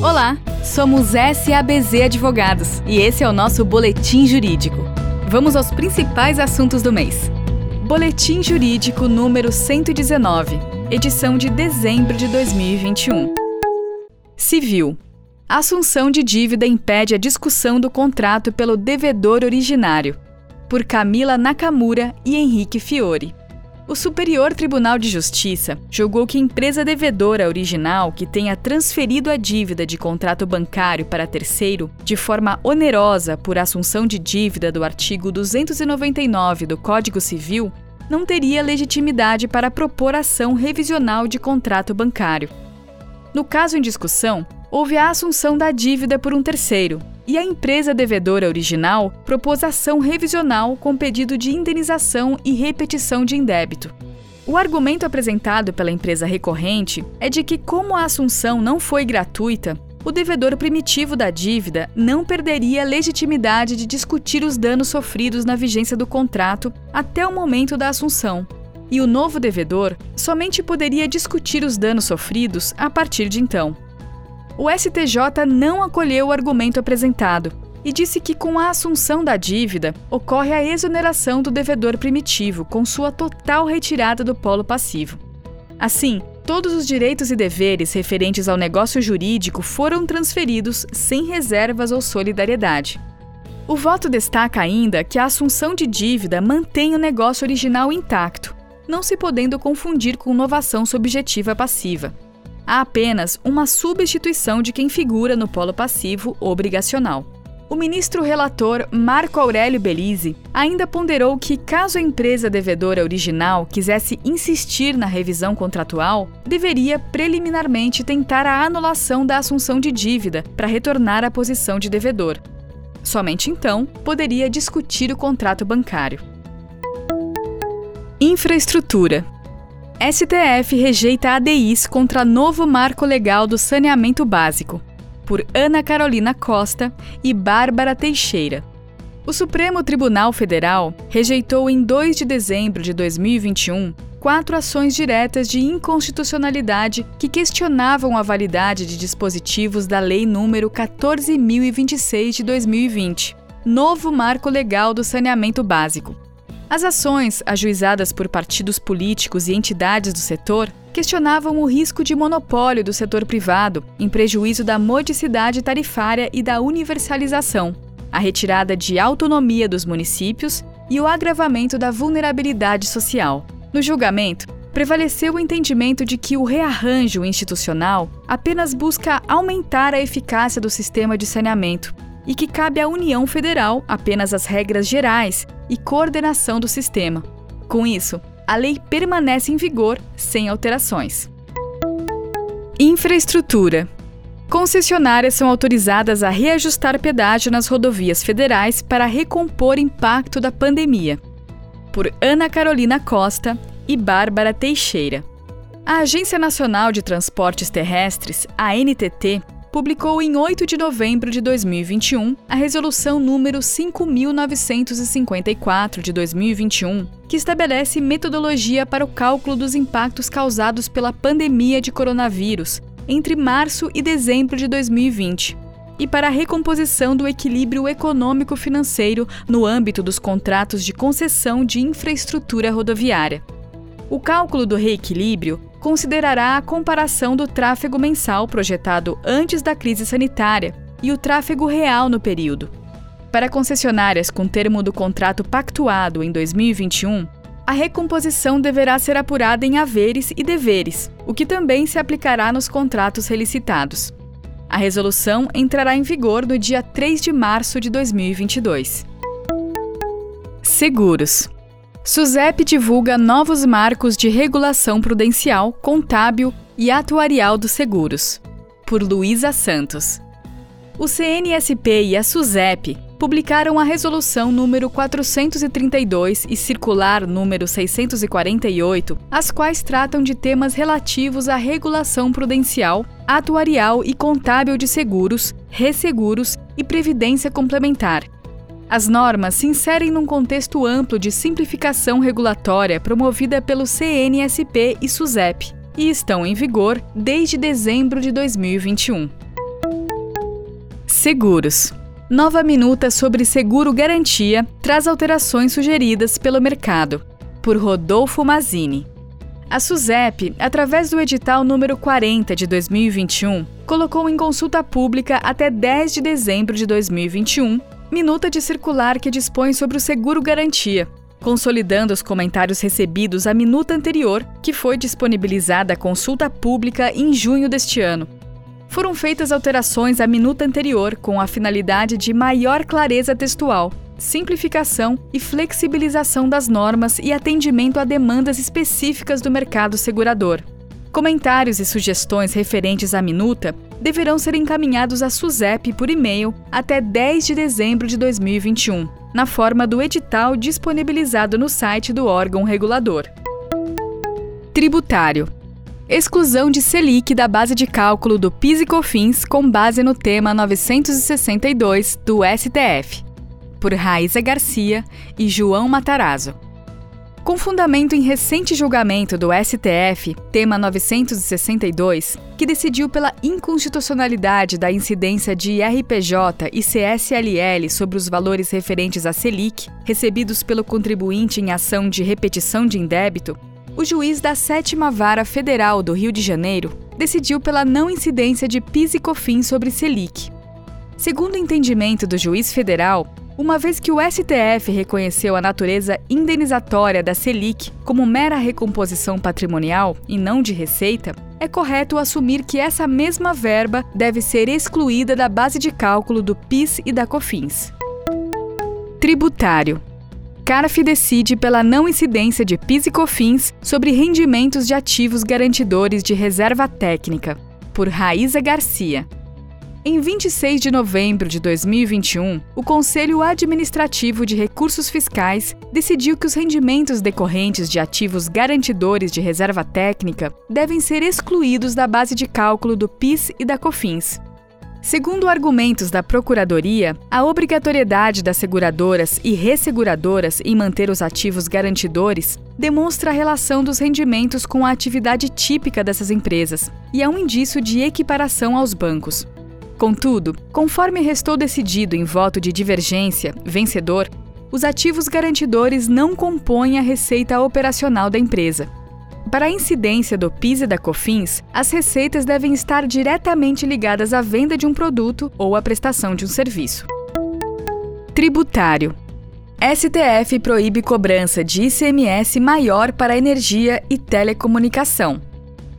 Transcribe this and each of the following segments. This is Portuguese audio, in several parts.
Olá, somos SABZ Advogados e esse é o nosso Boletim Jurídico. Vamos aos principais assuntos do mês. Boletim Jurídico número 119, edição de dezembro de 2021. Civil. Assunção de dívida impede a discussão do contrato pelo devedor originário. Por Camila Nakamura e Henrique Fiore. O Superior Tribunal de Justiça julgou que empresa devedora original que tenha transferido a dívida de contrato bancário para terceiro de forma onerosa por assunção de dívida do artigo 299 do Código Civil não teria legitimidade para propor ação revisional de contrato bancário. No caso em discussão, houve a assunção da dívida por um terceiro, e a empresa devedora original propôs ação revisional com pedido de indenização e repetição de indébito. O argumento apresentado pela empresa recorrente é de que, como a assunção não foi gratuita, o devedor primitivo da dívida não perderia a legitimidade de discutir os danos sofridos na vigência do contrato até o momento da assunção, e o novo devedor somente poderia discutir os danos sofridos a partir de então o STJ não acolheu o argumento apresentado e disse que, com a assunção da dívida, ocorre a exoneração do devedor primitivo, com sua total retirada do polo passivo. Assim, todos os direitos e deveres referentes ao negócio jurídico foram transferidos sem reservas ou solidariedade. O voto destaca ainda que a assunção de dívida mantém o negócio original intacto, não se podendo confundir com novação subjetiva passiva há apenas uma substituição de quem figura no polo passivo obrigacional. O ministro relator Marco Aurélio Belize ainda ponderou que, caso a empresa devedora original quisesse insistir na revisão contratual, deveria preliminarmente tentar a anulação da assunção de dívida para retornar à posição de devedor. Somente então poderia discutir o contrato bancário. Infraestrutura STF rejeita ADIs contra novo marco legal do saneamento básico, por Ana Carolina Costa e Bárbara Teixeira. O Supremo Tribunal Federal rejeitou em 2 de dezembro de 2021 quatro ações diretas de inconstitucionalidade que questionavam a validade de dispositivos da Lei nº 14.026 de 2020, novo marco legal do saneamento básico as ações, ajuizadas por partidos políticos e entidades do setor, questionavam o risco de monopólio do setor privado, em prejuízo da modicidade tarifária e da universalização, a retirada de autonomia dos municípios e o agravamento da vulnerabilidade social. No julgamento, prevaleceu o entendimento de que o rearranjo institucional apenas busca aumentar a eficácia do sistema de saneamento e que cabe à União Federal apenas as regras gerais e coordenação do sistema. Com isso, a lei permanece em vigor sem alterações. Infraestrutura. Concessionárias são autorizadas a reajustar pedágio nas rodovias federais para recompor impacto da pandemia. Por Ana Carolina Costa e Bárbara Teixeira. A Agência Nacional de Transportes Terrestres, a publicou em 8 de novembro de 2021 a Resolução número 5954 de 2021, que estabelece metodologia para o cálculo dos impactos causados pela pandemia de coronavírus entre março e dezembro de 2020 e para a recomposição do equilíbrio econômico-financeiro no âmbito dos contratos de concessão de infraestrutura rodoviária. O cálculo do reequilíbrio considerará a comparação do tráfego mensal projetado antes da crise sanitária e o tráfego real no período. Para concessionárias com termo do contrato pactuado em 2021, a recomposição deverá ser apurada em haveres e deveres, o que também se aplicará nos contratos relicitados. A resolução entrará em vigor no dia 3 de março de 2022. Seguros. SUSEP divulga novos marcos de regulação prudencial, contábil e atuarial dos seguros. Por Luísa Santos. O CNSP e a SUSEP publicaram a resolução número 432 e circular número 648, as quais tratam de temas relativos à regulação prudencial, atuarial e contábil de seguros, resseguros e previdência complementar as normas se inserem num contexto amplo de simplificação regulatória promovida pelo CNSP e SUSEP e estão em vigor desde dezembro de 2021. Seguros. Nova minuta sobre seguro garantia traz alterações sugeridas pelo mercado. Por Rodolfo Mazini. A SUSEP, através do edital número 40 de 2021, colocou em consulta pública até 10 de dezembro de 2021 minuta de circular que dispõe sobre o seguro garantia, consolidando os comentários recebidos à minuta anterior, que foi disponibilizada à consulta pública em junho deste ano. Foram feitas alterações à minuta anterior com a finalidade de maior clareza textual, simplificação e flexibilização das normas e atendimento a demandas específicas do mercado segurador. Comentários e sugestões referentes à minuta deverão ser encaminhados à SUSEP por e-mail até 10 de dezembro de 2021, na forma do edital disponibilizado no site do órgão regulador. Tributário. Exclusão de Selic da base de cálculo do PIS e COFINS com base no tema 962 do STF. Por Raíza Garcia e João Matarazzo. Com fundamento em recente julgamento do STF, tema 962, que decidiu pela inconstitucionalidade da incidência de RPJ e CSLL sobre os valores referentes à Selic, recebidos pelo contribuinte em ação de repetição de indébito, o juiz da Sétima Vara Federal do Rio de Janeiro decidiu pela não incidência de PIS e COFINS sobre Selic. Segundo o entendimento do juiz federal, uma vez que o STF reconheceu a natureza indenizatória da Selic como mera recomposição patrimonial e não de receita, é correto assumir que essa mesma verba deve ser excluída da base de cálculo do PIS e da COFINS. Tributário. CARF decide pela não incidência de PIS e COFINS sobre rendimentos de ativos garantidores de reserva técnica, por Raíza Garcia. Em 26 de novembro de 2021, o Conselho Administrativo de Recursos Fiscais decidiu que os rendimentos decorrentes de ativos garantidores de reserva técnica devem ser excluídos da base de cálculo do PIS e da COFINS. Segundo argumentos da Procuradoria, a obrigatoriedade das seguradoras e resseguradoras em manter os ativos garantidores demonstra a relação dos rendimentos com a atividade típica dessas empresas e é um indício de equiparação aos bancos. Contudo, conforme restou decidido em voto de divergência, vencedor, os ativos garantidores não compõem a receita operacional da empresa. Para a incidência do PIS e da COFINS, as receitas devem estar diretamente ligadas à venda de um produto ou à prestação de um serviço. Tributário. STF proíbe cobrança de ICMS maior para energia e telecomunicação.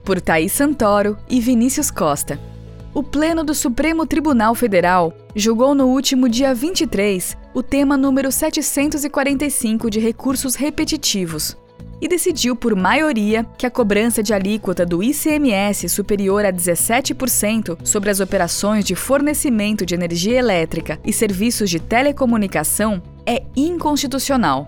Por Thaís Santoro e Vinícius Costa o Pleno do Supremo Tribunal Federal julgou no último dia 23 o tema número 745 de recursos repetitivos e decidiu por maioria que a cobrança de alíquota do ICMS superior a 17% sobre as operações de fornecimento de energia elétrica e serviços de telecomunicação é inconstitucional.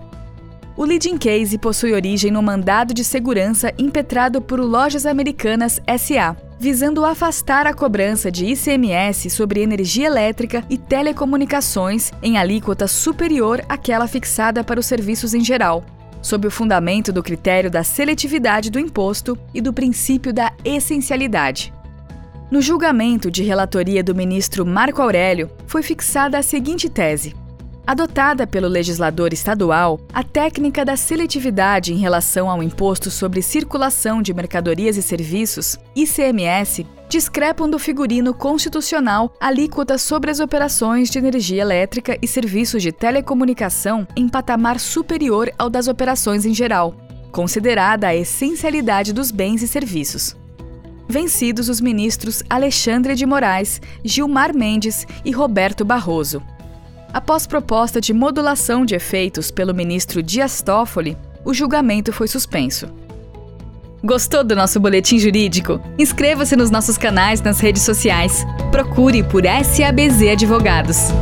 O leading case possui origem no mandado de segurança impetrado por Lojas Americanas SA, visando afastar a cobrança de ICMS sobre energia elétrica e telecomunicações em alíquota superior àquela fixada para os serviços em geral, sob o fundamento do critério da seletividade do imposto e do princípio da essencialidade. No julgamento de relatoria do ministro Marco Aurélio, foi fixada a seguinte tese: Adotada pelo legislador estadual, a técnica da seletividade em relação ao Imposto sobre Circulação de Mercadorias e Serviços, ICMS, discrepam do figurino constitucional alíquota sobre as operações de energia elétrica e serviços de telecomunicação em patamar superior ao das operações em geral, considerada a essencialidade dos bens e serviços. Vencidos os ministros Alexandre de Moraes, Gilmar Mendes e Roberto Barroso. Após proposta de modulação de efeitos pelo ministro Dias Toffoli, o julgamento foi suspenso. Gostou do nosso boletim jurídico? Inscreva-se nos nossos canais nas redes sociais. Procure por SABZ Advogados.